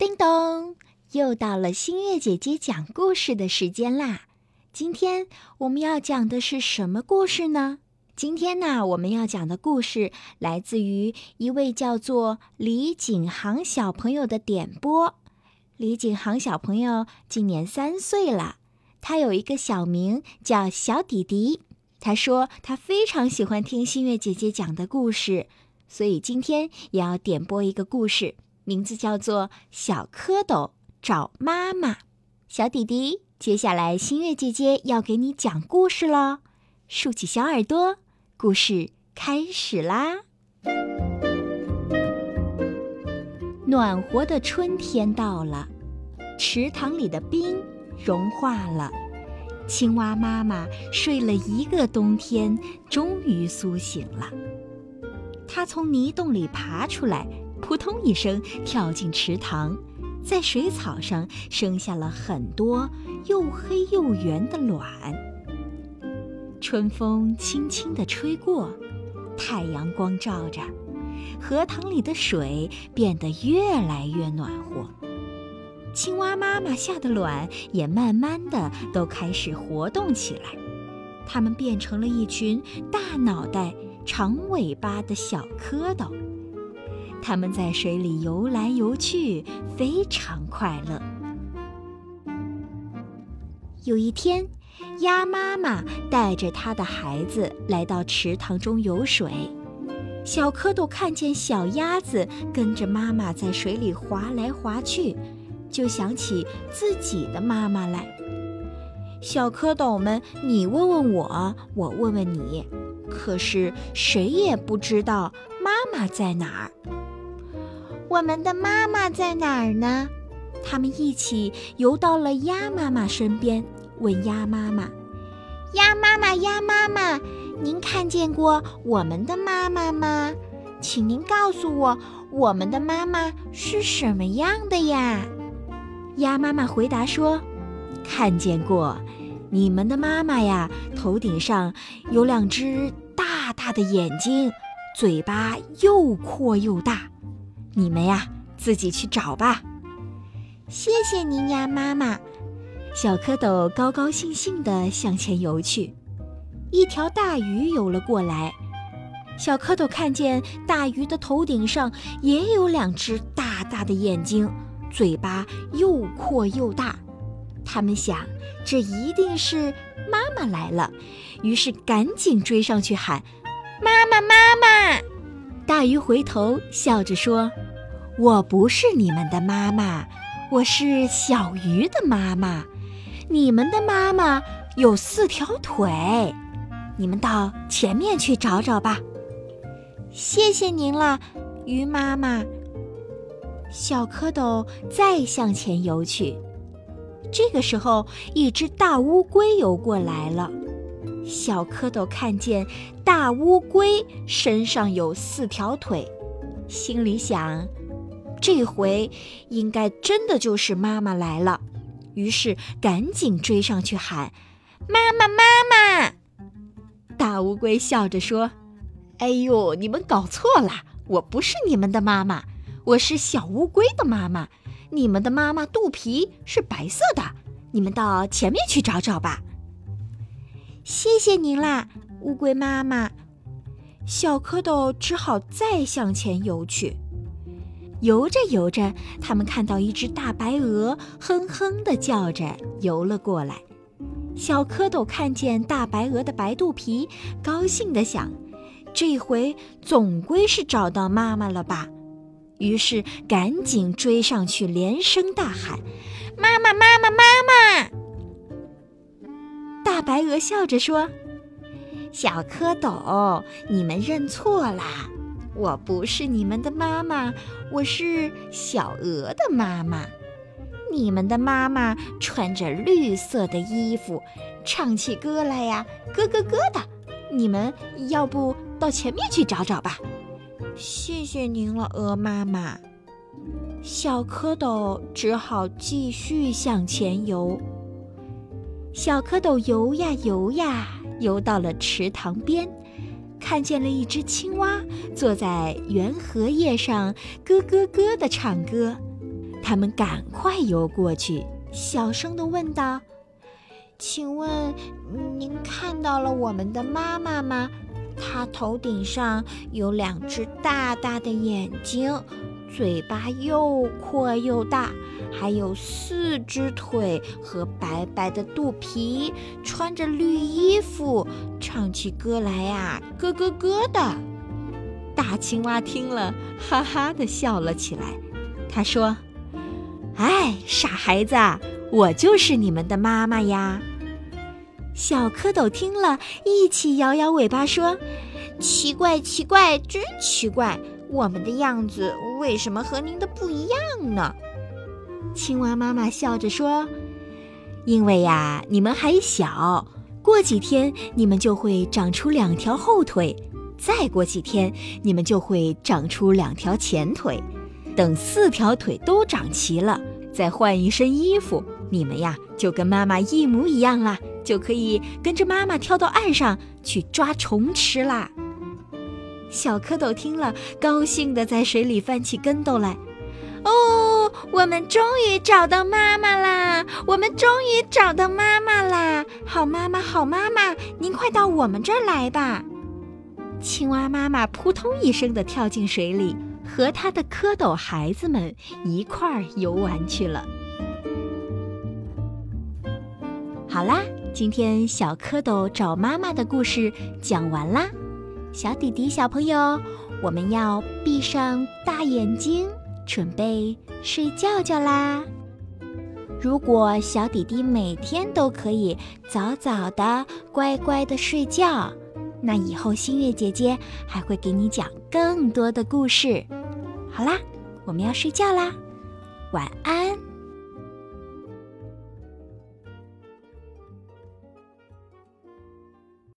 叮咚，又到了新月姐姐讲故事的时间啦！今天我们要讲的是什么故事呢？今天呢，我们要讲的故事来自于一位叫做李景航小朋友的点播。李景航小朋友今年三岁了，他有一个小名叫小弟弟。他说他非常喜欢听新月姐姐讲的故事，所以今天也要点播一个故事。名字叫做《小蝌蚪找妈妈》，小弟弟，接下来新月姐姐要给你讲故事喽，竖起小耳朵，故事开始啦！暖和的春天到了，池塘里的冰融化了，青蛙妈妈睡了一个冬天，终于苏醒了。它从泥洞里爬出来。扑通一声，跳进池塘，在水草上生下了很多又黑又圆的卵。春风轻轻地吹过，太阳光照着，荷塘里的水变得越来越暖和。青蛙妈妈下的卵也慢慢的都开始活动起来，它们变成了一群大脑袋、长尾巴的小蝌蚪。它们在水里游来游去，非常快乐。有一天，鸭妈妈带着它的孩子来到池塘中游水。小蝌蚪看见小鸭子跟着妈妈在水里划来划去，就想起自己的妈妈来。小蝌蚪们，你问问我，我问问你，可是谁也不知道妈妈在哪儿。我们的妈妈在哪儿呢？他们一起游到了鸭妈妈身边，问鸭妈妈：“鸭妈妈，鸭妈妈，您看见过我们的妈妈吗？请您告诉我，我们的妈妈是什么样的呀？”鸭妈妈回答说：“看见过，你们的妈妈呀，头顶上有两只大大的眼睛，嘴巴又阔又大。”你们呀，自己去找吧。谢谢您呀，妈妈。小蝌蚪高高兴兴地向前游去。一条大鱼游了过来，小蝌蚪看见大鱼的头顶上也有两只大大的眼睛，嘴巴又阔又大。他们想，这一定是妈妈来了，于是赶紧追上去喊：“妈妈，妈妈！”大鱼回头笑着说：“我不是你们的妈妈，我是小鱼的妈妈。你们的妈妈有四条腿，你们到前面去找找吧。”谢谢您了，鱼妈妈。小蝌蚪再向前游去。这个时候，一只大乌龟游过来了。小蝌蚪看见大乌龟身上有四条腿，心里想：这回应该真的就是妈妈来了。于是赶紧追上去喊：“妈妈，妈妈！”大乌龟笑着说：“哎呦，你们搞错了，我不是你们的妈妈，我是小乌龟的妈妈。你们的妈妈肚皮是白色的，你们到前面去找找吧。”谢谢您啦，乌龟妈妈。小蝌蚪只好再向前游去。游着游着，他们看到一只大白鹅哼哼地叫着游了过来。小蝌蚪看见大白鹅的白肚皮，高兴地想：这回总归是找到妈妈了吧？于是赶紧追上去，连声大喊：“妈妈，妈妈，妈妈！”白鹅笑着说：“小蝌蚪，你们认错啦，我不是你们的妈妈，我是小鹅的妈妈。你们的妈妈穿着绿色的衣服，唱起歌来呀，咯咯咯的。你们要不到前面去找找吧？谢谢您了，鹅妈妈。小蝌蚪只好继续向前游。”小蝌蚪游呀游呀，游到了池塘边，看见了一只青蛙坐在圆荷叶上，咯咯咯地唱歌。他们赶快游过去，小声地问道：“请问您看到了我们的妈妈吗？她头顶上有两只大大的眼睛，嘴巴又阔又大，还有四只腿和白白的肚皮，穿着绿衣服，唱起歌来呀，咯咯咯的。”大青蛙听了，哈哈的笑了起来。他说：“哎，傻孩子，我就是你们的妈妈呀。”小蝌蚪听了一起摇摇尾巴说：“奇怪，奇怪，真奇怪！我们的样子为什么和您的不一样呢？”青蛙妈妈笑着说：“因为呀，你们还小，过几天你们就会长出两条后腿。”再过几天，你们就会长出两条前腿。等四条腿都长齐了，再换一身衣服，你们呀就跟妈妈一模一样啦，就可以跟着妈妈跳到岸上去抓虫吃啦。小蝌蚪听了，高兴地在水里翻起跟斗来。哦，我们终于找到妈妈啦！我们终于找到妈妈啦！好妈妈，好妈妈，您快到我们这儿来吧。青蛙妈妈扑通一声地跳进水里，和它的蝌蚪孩子们一块儿游玩去了。好啦，今天小蝌蚪找妈妈的故事讲完啦。小弟弟、小朋友，我们要闭上大眼睛，准备睡觉觉啦。如果小弟弟每天都可以早早的、乖乖的睡觉。那以后，新月姐姐还会给你讲更多的故事。好啦，我们要睡觉啦，晚安。